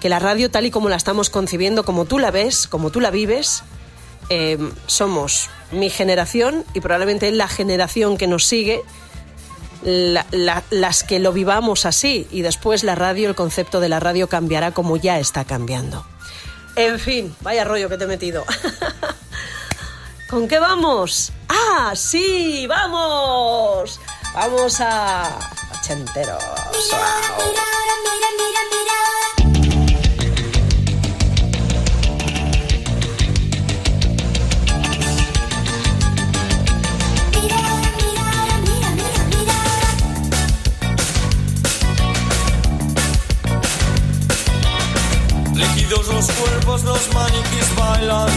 que la radio tal y como la estamos concibiendo, como tú la ves, como tú la vives, eh, somos mi generación y probablemente la generación que nos sigue, la- la- las que lo vivamos así y después la radio, el concepto de la radio cambiará como ya está cambiando. En fin, vaya rollo que te he metido. ¿Con qué vamos? Ah, sí, vamos. Vamos a ochenteros. Wow. Líquidos los maniquís bailan.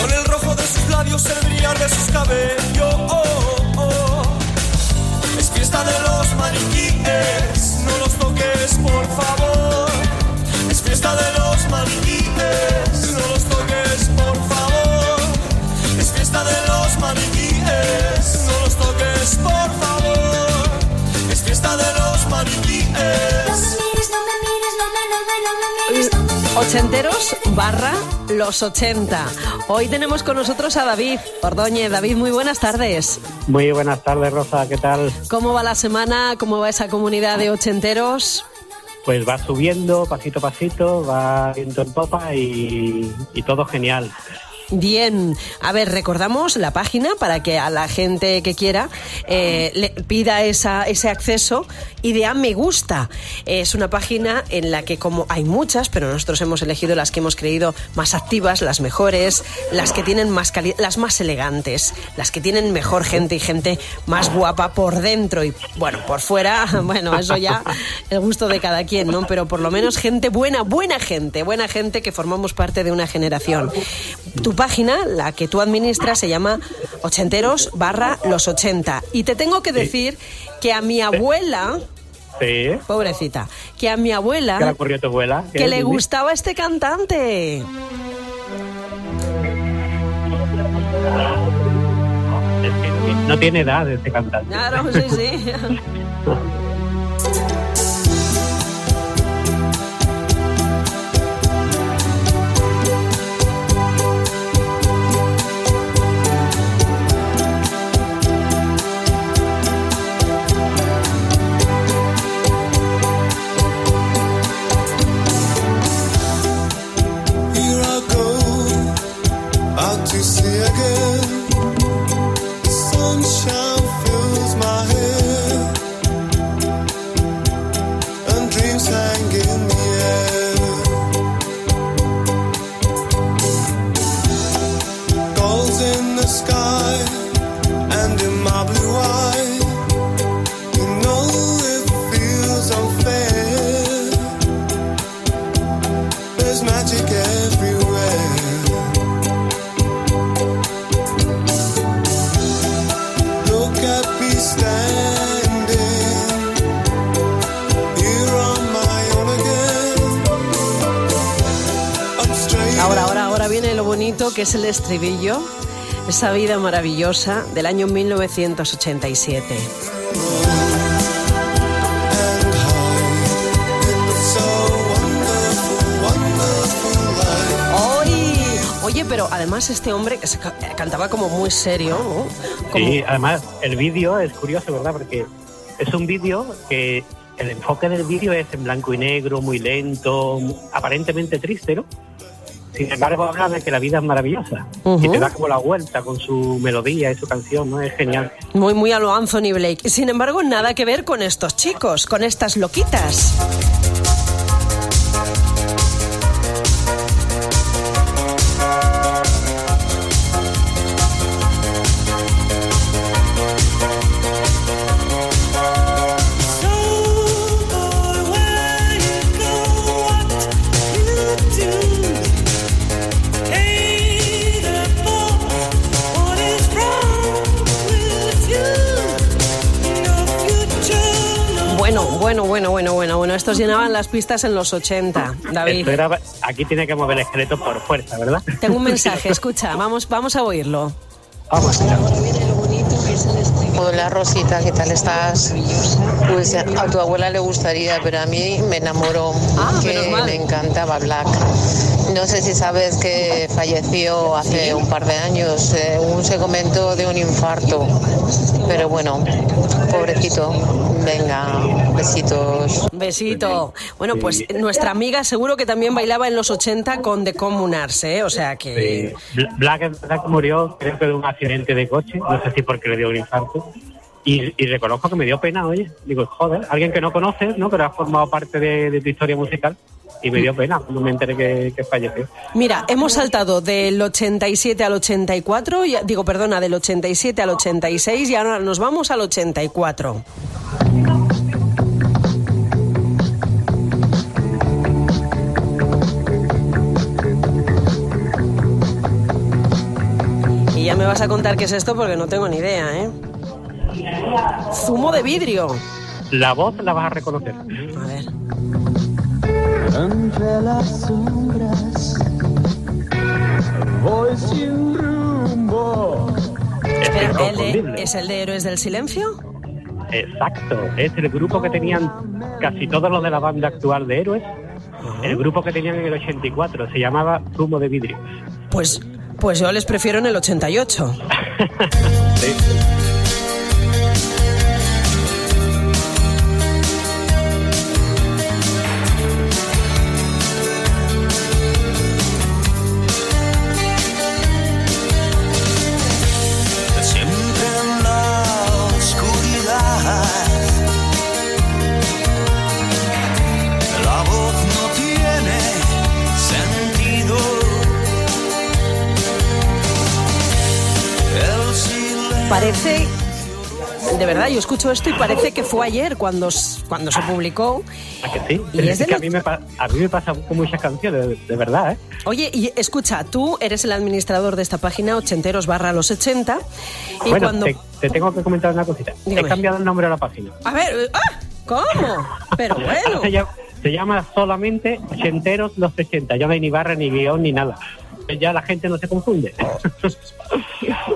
Con el rojo de sus labios, el brillar de sus cabellos. Es fiesta de los maniquíes, no los toques, por favor. Es fiesta de los maniquíes, Ochenteros barra los 80. Hoy tenemos con nosotros a David Ordóñez. David, muy buenas tardes. Muy buenas tardes, Rosa, ¿qué tal? ¿Cómo va la semana? ¿Cómo va esa comunidad de ochenteros? Pues va subiendo pasito a pasito, va viento en popa y, y todo genial. Bien, a ver, recordamos la página para que a la gente que quiera eh, le pida esa, ese acceso y de a me gusta. Es una página en la que como hay muchas, pero nosotros hemos elegido las que hemos creído más activas, las mejores, las que tienen más calidad, las más elegantes, las que tienen mejor gente y gente más guapa por dentro y bueno, por fuera, bueno, eso ya el gusto de cada quien, ¿no? Pero por lo menos gente buena, buena gente, buena gente que formamos parte de una generación. Página, la que tú administras, se llama ochenteros barra los 80. Y te tengo que decir que a mi abuela, Sí. pobrecita, que a mi ¿Qué le abuela, ocurrió a tu abuela? que le gustaba este cantante. No tiene edad este cantante. Claro, sí, sí. bonito que es el estribillo. Esa vida maravillosa del año 1987. and high in so wonderful, wonderful life. ¡Oy! Oye, pero además este hombre cantaba como muy serio, ¿no? Como- además el vídeo es curioso, ¿verdad? Porque es un vídeo que el enfoque del vídeo es en blanco y negro, muy lento, aparentemente triste, ¿no? Sin embargo, habla de que la vida es maravillosa y te da como la vuelta con su melodía y su canción, ¿no? Es genial. Muy, muy a lo Anthony Blake. Sin embargo, nada que ver con estos chicos, con estas loquitas. Estos llenaban las pistas en los 80, David. Era- aquí tiene que mover el esqueleto por fuerza, ¿verdad? Tengo un mensaje, escucha, vamos, vamos a oírlo. Vamos, mira. Hola Rosita, ¿qué tal estás? Pues a tu abuela le gustaría, pero a mí me enamoró, Ah, que me encantaba Black. No sé si sabes que falleció hace un par de años, eh, según se comentó de un infarto, pero bueno, pobrecito. Venga, besitos. Besito. Bueno, pues nuestra amiga seguro que también bailaba en los 80 con The ¿eh? O sea que... Sí. Black, Black murió, creo que de un accidente de coche, no sé si porque le dio un infarto. Y, y reconozco que me dio pena, oye. Digo, joder, alguien que no conoces, ¿no? Pero ha formado parte de, de tu historia musical. Y me dio pena cuando me enteré que, que falleció. Mira, hemos saltado del 87 al 84, y- digo, perdona, del 87 al 86 y ahora nos vamos al 84. Y ya me vas a contar qué es esto porque no tengo ni idea, ¿eh? Zumo de vidrio. La voz la vas a reconocer. A ver. Entre las sombras voy sin rumbo. Espera, Es ¿el de-. ¿es el de Héroes del Silencio? Exacto, es el grupo que tenían casi todos los de la banda actual de Héroes. El grupo que tenían en el 84 se llamaba Zumo de Vidrio. Pues, pues yo les prefiero en el 88. Siempre Parece, de verdad, yo escucho esto y parece que fue ayer cuando, cuando se publicó. ¿A que sí? Y es que a mí, me, pa- a mí me pasa con muchas canciones, de, de verdad, ¿eh? Oye, y escucha, tú eres el administrador de esta página, ochenteros barra los 80, y bueno, cuando... te, te tengo que comentar una cosita. Dígame. He cambiado el nombre a la página. A ver, ¡ah! ¿Cómo? Pero bueno. Se llama solamente Ochenteros los 80. Ya no hay ni barra, ni guion, ni nada. Ya la gente no se confunde.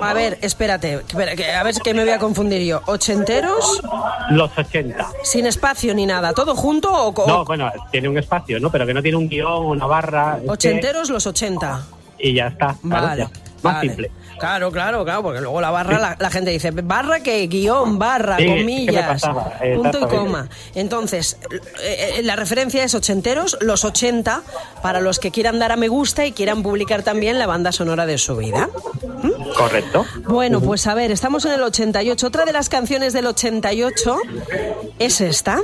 A ver, espérate, espera, que- a ver que me voy a confundir yo. ¿Ochenteros? los 80. Sin espacio ni nada, ¿todo junto o...? co- No, bueno, tiene un espacio, ¿no? Pero que no tiene un guion, una barra. es que- Ochenteros los 80. Y ya está. claro, Vale. ya. Más vale. simple. Claro, claro, claro, porque luego la barra, la, la gente dice, barra que guion, barra, Sí, comillas, punto y coma. Entonces, eh, eh, la referencia es ochenteros, los 80, para los que quieran dar a me gusta y quieran publicar también la banda sonora de su vida. Correcto. Bueno, pues a ver, estamos en el 88. Otra de las canciones del 88 es esta.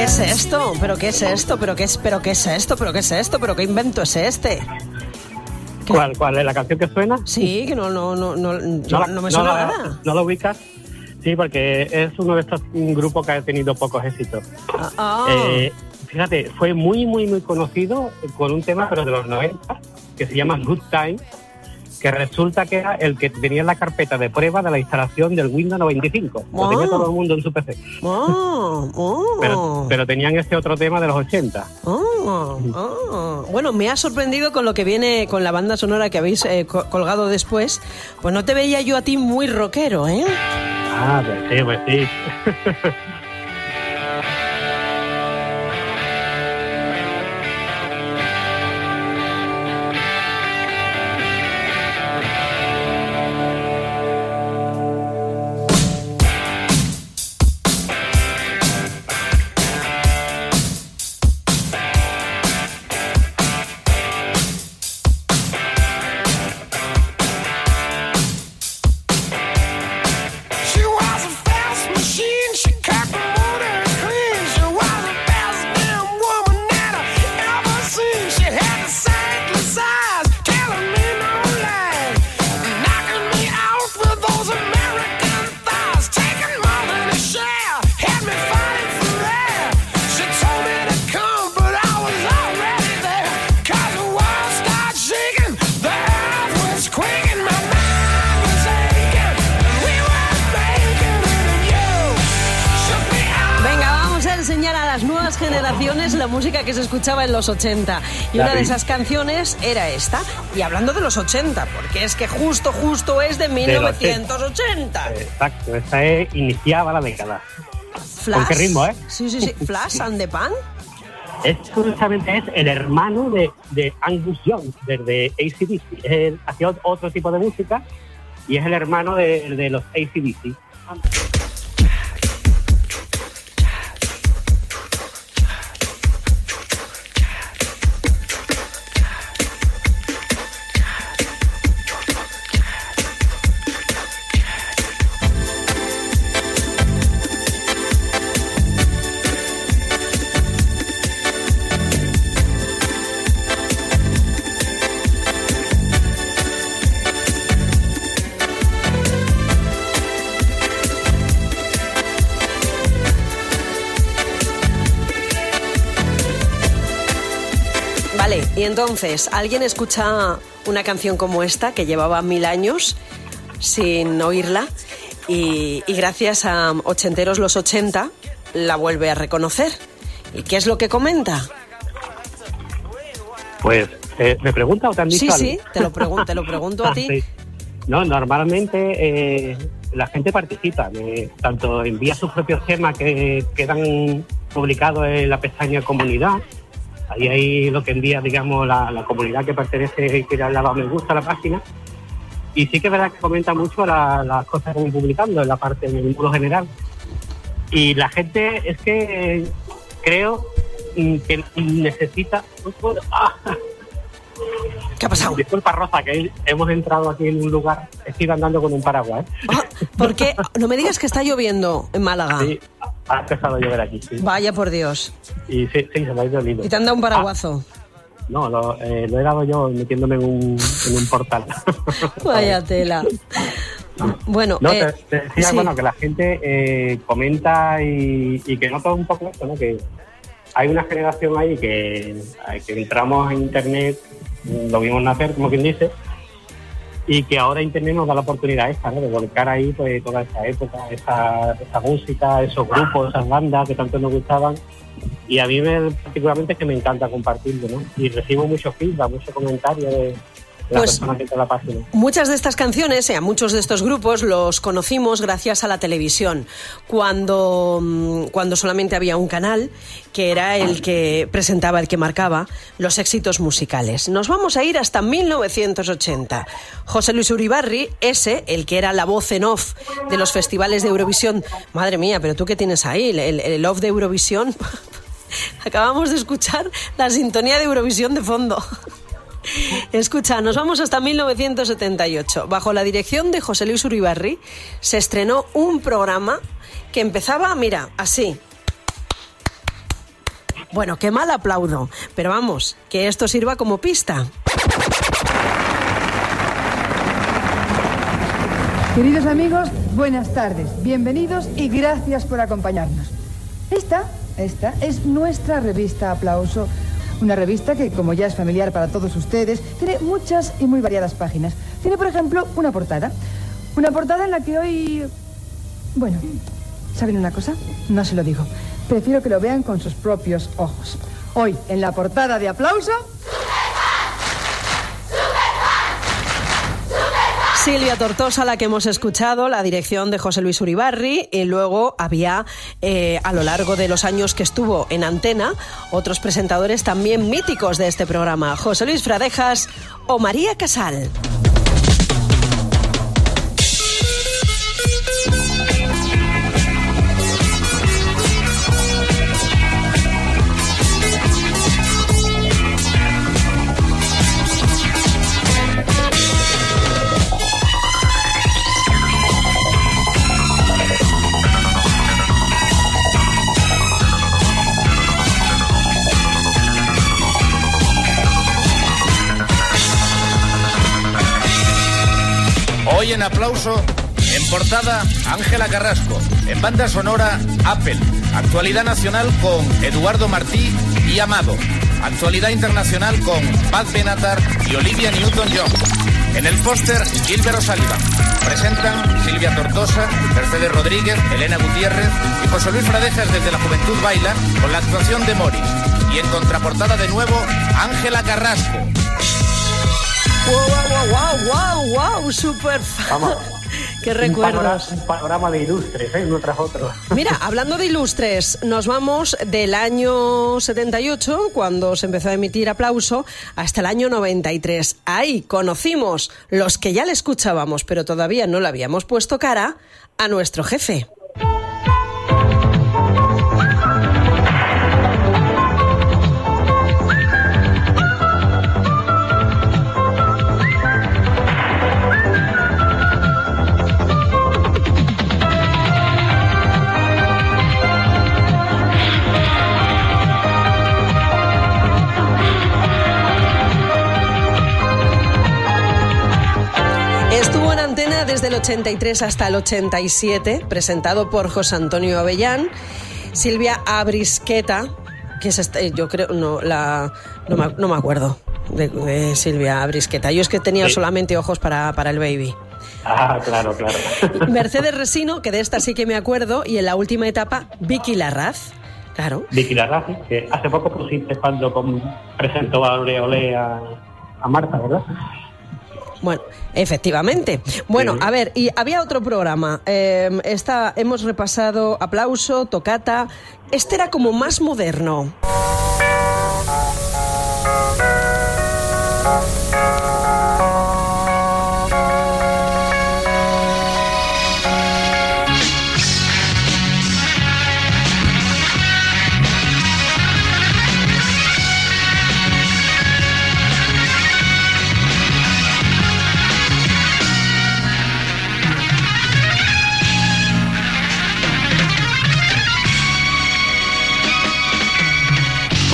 Qué es esto? ¿Pero qué es esto? ¿Pero qué es, pero qué es esto? ¿Pero qué es esto? ¿Pero qué invento es este? ¿Qué? ¿Cuál, ¿Cuál es la canción que suena? Sí, que no, no, no, no, la- no me suena la- nada. ¿No lo ubicas? Sí, porque es uno de estos grupos que ha tenido pocos éxitos. Ah, ah. Eh, fíjate, fue muy, muy, muy conocido con un tema, pero de los 90, que se llama Good Time. Que resulta que era el que tenía la carpeta de prueba de la instalación del Windows 95. Lo tenía Ah. todo el mundo en su PC. Oh, oh. Pero, pero tenían este otro tema de los 80. Oh, oh. Bueno, me ha sorprendido con lo que viene con la banda sonora que habéis eh, co- colgado después. Pues no te veía yo a ti muy rockero, ¿eh? Ah, pues sí, pues sí. generaciones la música que se escuchaba en los 80. Y una de esas canciones era esta. Y hablando de los 80, porque es que justo, justo es de los 1980. Exacto, esta es, iniciaba la década. Flash. qué ritmo, eh? Sí, sí, sí. Flash and the Pan. Es curiosamente es el hermano de, de Angus Young, desde ACDC. Hacía ot- otro tipo de música y es el hermano de, de los ACDC. Entonces, ¿alguien escucha una canción como esta que llevaba mil años sin oírla? Y, y gracias a Ochenteros los 80 la vuelve a reconocer. ¿Y qué es lo que comenta? Pues, eh, ¿me pregunta o dicho Sí, algo? sí, te lo, te lo pregunto a ti. sí. No, normalmente eh, la gente participa, eh, tanto envía sus propios temas que quedan publicados en la pestaña comunidad. Ahí hay lo que envía, digamos, la, comunidad que pertenece, que le ha dado me gusta la página. Y sí que es verdad que comenta mucho la- las cosas que van publicando en la parte, en el mundo general. Y la gente es que creo mm, que necesita... ¡Ah! ¿Qué ha pasado? Disculpa, Rosa, que hemos entrado aquí en un lugar. Estoy andando con un paraguas. ¿eh? Ah, ¿Por qué? No me digas que está lloviendo en Málaga. Sí, ha empezado a llover aquí. Sí. Vaya por Dios. Y sí, sí, se me ha ido el hilo. Y te han dado un paraguazo. Ah, no, lo, eh, lo he dado yo metiéndome en un, en un portal. Vaya tela. Bueno, No, eh, te, te decía, sí. bueno, que la gente eh, comenta y, y que nota un poco esto, ¿no? Que hay una generación ahí que, eh, que entramos en Internet, lo vimos nacer, como quien dice, y que ahora Internet nos da la oportunidad esta, ¿no? De volcar ahí pues, toda esa época, esa, esa música, esos grupos, esas bandas que tanto nos gustaban. Y a mí me, particularmente es que me encanta compartirlo, ¿no? Y recibo muchos feedback, muchos comentarios de, Pues- que la página. Muchas de estas canciones, y a muchos de estos grupos, los conocimos gracias a la televisión, cuando, mm, cuando solamente había un canal, que era el que presentaba, el que marcaba los éxitos musicales. Nos vamos a ir hasta 1980. José Luis Uribarri, ese, el que era la voz en off de los festivales de Eurovisión. Madre mía, pero tú qué tienes ahí, el- el off de Eurovisión. Acabamos de escuchar la sintonía de Eurovisión de fondo. Escucha, nos vamos hasta 1978. Bajo la dirección de José Luis Uribarri se estrenó un programa que empezaba, mira, así. Bueno, qué mal aplaudo, pero vamos, que esto sirva como pista. Queridos amigos, buenas tardes, bienvenidos y gracias por acompañarnos. Esta, esta es nuestra revista Aplauso, una revista que, como ya es familiar para todos ustedes, tiene muchas y muy variadas páginas. tiene, por ejemplo, una portada. Una portada en la que hoy... Bueno, ¿saben una cosa? No se lo digo. Prefiero que lo vean con sus propios ojos. Hoy, en la portada de aplauso... Silvia Tortosa, la que hemos escuchado, la dirección de José Luis Uribarri, y luego había, eh, a lo largo de los años que estuvo en antena, otros presentadores también míticos de este programa, José Luis Fradejas o María Casal. En aplauso, en portada, Ángela Carrasco. En banda sonora, Apple. Actualidad nacional con Eduardo Martí y Amado. Actualidad internacional con Paz Benatar y Olivia Newton-John. En el póster, Gilbert O'Sullivan. Presentan Silvia Tortosa, Mercedes Rodríguez, Elena Gutiérrez y José Luis Fradejas desde la Juventud Baila con la actuación de Morris. Y en contraportada de nuevo, Ángela Carrasco. ¡Wow, wow, wow, wow! ¡Súper fan! Vamos. ¡Qué Un recuerdos! panorama, un panorama de ilustres, ¿eh? uno tras otro. Mira, hablando de ilustres, nos vamos del año 78, cuando se empezó a emitir aplauso, hasta el año 93. Ahí conocimos los que ya le escuchábamos, pero todavía no le habíamos puesto cara a nuestro jefe. 83 hasta el 87, presentado por José Antonio Avellán, Silvia Abrisqueta, que es esta- yo creo, no, la, no, me, no me acuerdo de, de Silvia Abrisqueta. Yo es que tenía Sí. solamente ojos para, para el baby. Ah, claro, claro. Mercedes Resino, que de esta sí que me acuerdo, y en la última etapa, Vicky Larraz. Claro. Vicky Larrazi, que hace poco pusiste cuando presentó a Ole a, a Marta, ¿verdad? Bueno, efectivamente. Bueno, a ver, y había otro programa. Eh, esta, hemos repasado Aplauso, Tocata. Este era como más moderno.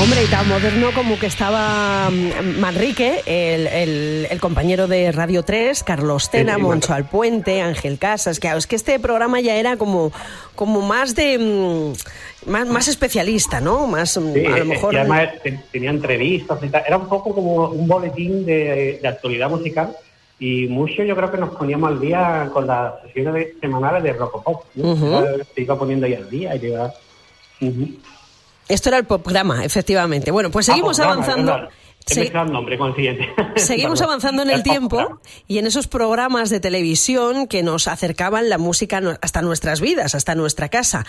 Hombre, y tan moderno como que estaba mm, Manrique, el, el- el compañero de Radio 3, Carlos Tena, Moncho. Alpuente, Ángel Casas. Que, es que este programa ya era como, como más de. mm, Más, más especialista, ¿no? Más, mm, Sí, a lo mejor. y además te- tenía entrevistas y tal. Era un poco como un boletín de, de actualidad musical y mucho yo creo que nos poníamos al día con las sesiones de- semanales de rock pop. ¿no? Ujú. Ya Se iba poniendo ahí al día y iba- Ujú. Esto era el programa, efectivamente. Bueno, pues Ah, seguimos avanzando. Se- mezclado el nombre con el siguiente. Seguimos avanzando en el tiempo y en esos programas de televisión que nos acercaban la música hasta nuestras vidas, hasta nuestra casa.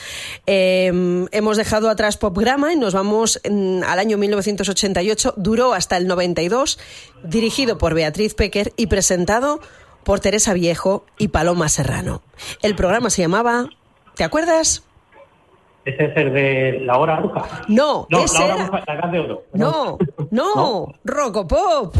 Eh, hemos dejado atrás Popgrama y nos vamos mm, al año 1988. Duró hasta el 92, dirigido por Beatriz Pecker y presentado por Teresa Viejo y Paloma Serrano. El programa se llamaba... ¿Te acuerdas? Ese es el de la hora bruja. No, No, ese la hora era- bruja, la gas de oro. No, no, Rocopop.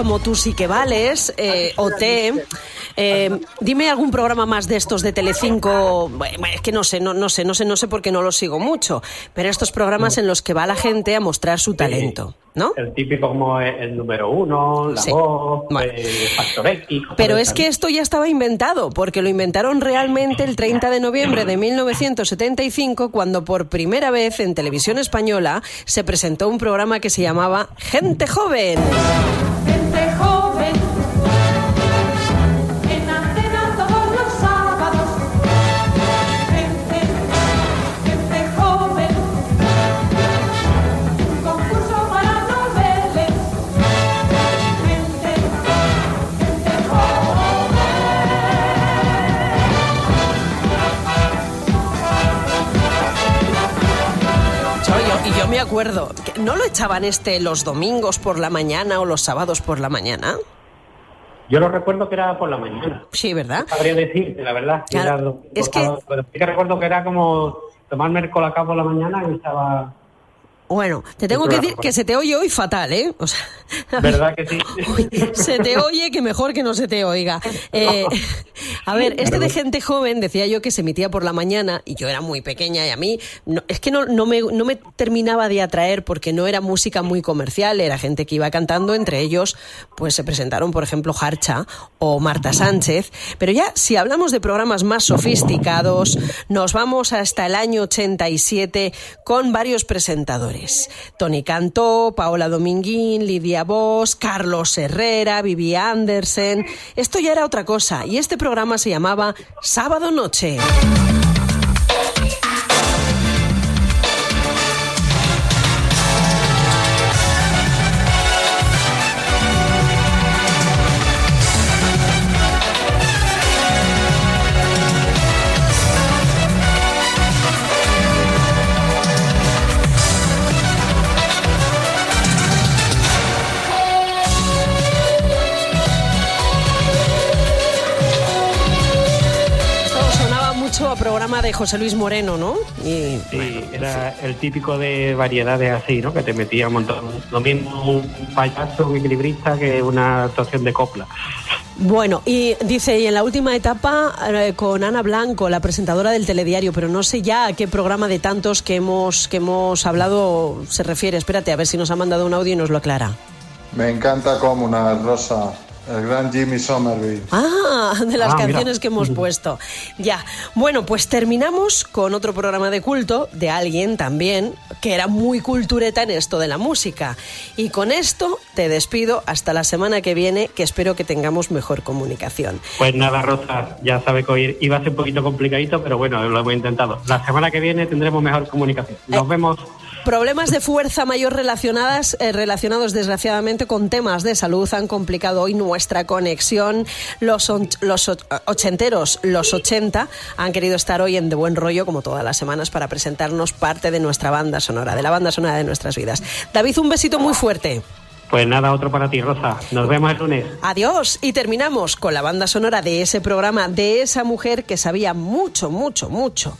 Como Tú sí que vales, eh, OT. Eh, dime algún programa más de estos de Telecinco. Es que no sé, no, no sé, no sé, no sé porque no los sigo mucho. Pero estos programas en los que va la gente a mostrar su talento, ¿no? El típico como el, número uno, la Sí. voz, Bueno. eh, Factor X. Pero es que esto ya estaba inventado, porque lo inventaron realmente el 30 de noviembre de 1975, cuando por primera vez en televisión española se presentó un programa que se llamaba Gente Joven. Gente me acuerdo, ¿no lo echaban este los domingos por la mañana o los sábados por la mañana? Yo lo recuerdo que era por la mañana. Sí, ¿verdad? Sabría decirte, la verdad. Claro, era es que- Pero sí que recuerdo que era como tomarme el colacao por la mañana y estaba... Bueno, te tengo que decir que se te oye hoy fatal, ¿eh? O sea, ¿Verdad que sí? Se te oye que mejor que no se te oiga. Eh, a ver, este de gente joven decía yo que se emitía por la mañana y yo era muy pequeña y a mí no- es que no, no, me, no me terminaba de atraer porque no era música muy comercial, era gente que iba cantando, entre ellos pues se presentaron por ejemplo Harcha o Marta Sánchez, pero ya si hablamos de programas más sofisticados, nos vamos hasta el año 87 con varios presentadores. Tony Cantó, Paola Dominguín, Lidia Bosch, Carlos Herrera, Vivi Andersen. Esto ya era otra cosa y este programa se llamaba Sábado Noche. De José Luis Moreno, ¿no? Y, Sí, era el típico de variedades así, ¿no? Que te metía un montón. Lo mismo un payaso, un equilibrista que una actuación de copla. Bueno, y dice, y en la última etapa eh, con Ana Blanco, la presentadora del telediario, pero no sé ya a qué programa de tantos que hemos, que hemos hablado se refiere. Espérate, a ver si nos ha mandado un audio y nos lo aclara. Me encanta Comunal, Rosa. El gran Jimmy Somerville. Ah, de las Ah, mira. canciones que hemos puesto. Ya. Bueno, pues terminamos con otro programa de culto de alguien también que era muy cultureta en esto de la música. Y con esto te despido hasta la semana que viene, que espero que tengamos mejor comunicación. Pues nada, Rosa, ya sabe que hoy iba a ser un poquito complicadito, pero bueno, lo hemos intentado. La semana que viene tendremos mejor comunicación. Nos vemos. Problemas de fuerza mayor relacionadas, eh, relacionados desgraciadamente con temas de salud han complicado hoy nuestra conexión. Los, on- los och- ochenteros, los 80, han querido estar hoy en De Buen Rollo, como todas las semanas, para presentarnos parte de nuestra banda sonora, de la banda sonora de nuestras vidas. David, un besito muy fuerte. Pues nada, otro para ti, Rosa. Nos vemos el lunes. Adiós. Y terminamos con la banda sonora de ese programa, de esa mujer que sabía mucho, mucho, mucho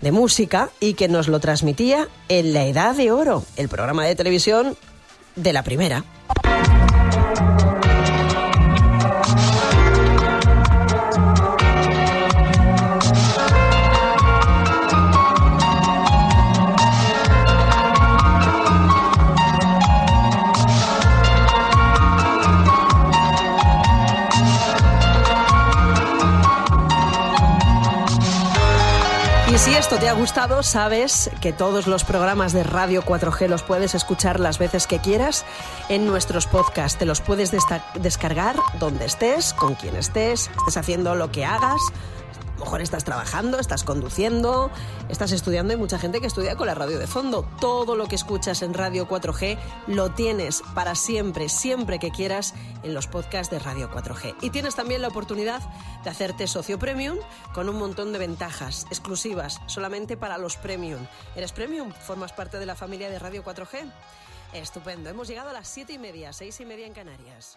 de música y que nos lo transmitía en La Edad de Oro, el programa de televisión de la primera. Esto te ha gustado, sabes que todos los programas de Radio 4G los puedes escuchar las veces que quieras en nuestros podcasts. Te los puedes descargar donde estés, con quien estés, estés haciendo lo que hagas. Mejor estás trabajando, estás conduciendo, estás estudiando. Hay mucha gente que estudia con la radio de fondo. Todo lo que escuchas en Radio 4G lo tienes para siempre, siempre que quieras, en los podcasts de Radio 4G. Y tienes también la oportunidad de hacerte socio premium con un montón de ventajas exclusivas solamente para los premium. ¿Eres premium? ¿Formas parte de la familia de Radio 4G? Estupendo. Hemos llegado a las siete y media, seis y media en Canarias.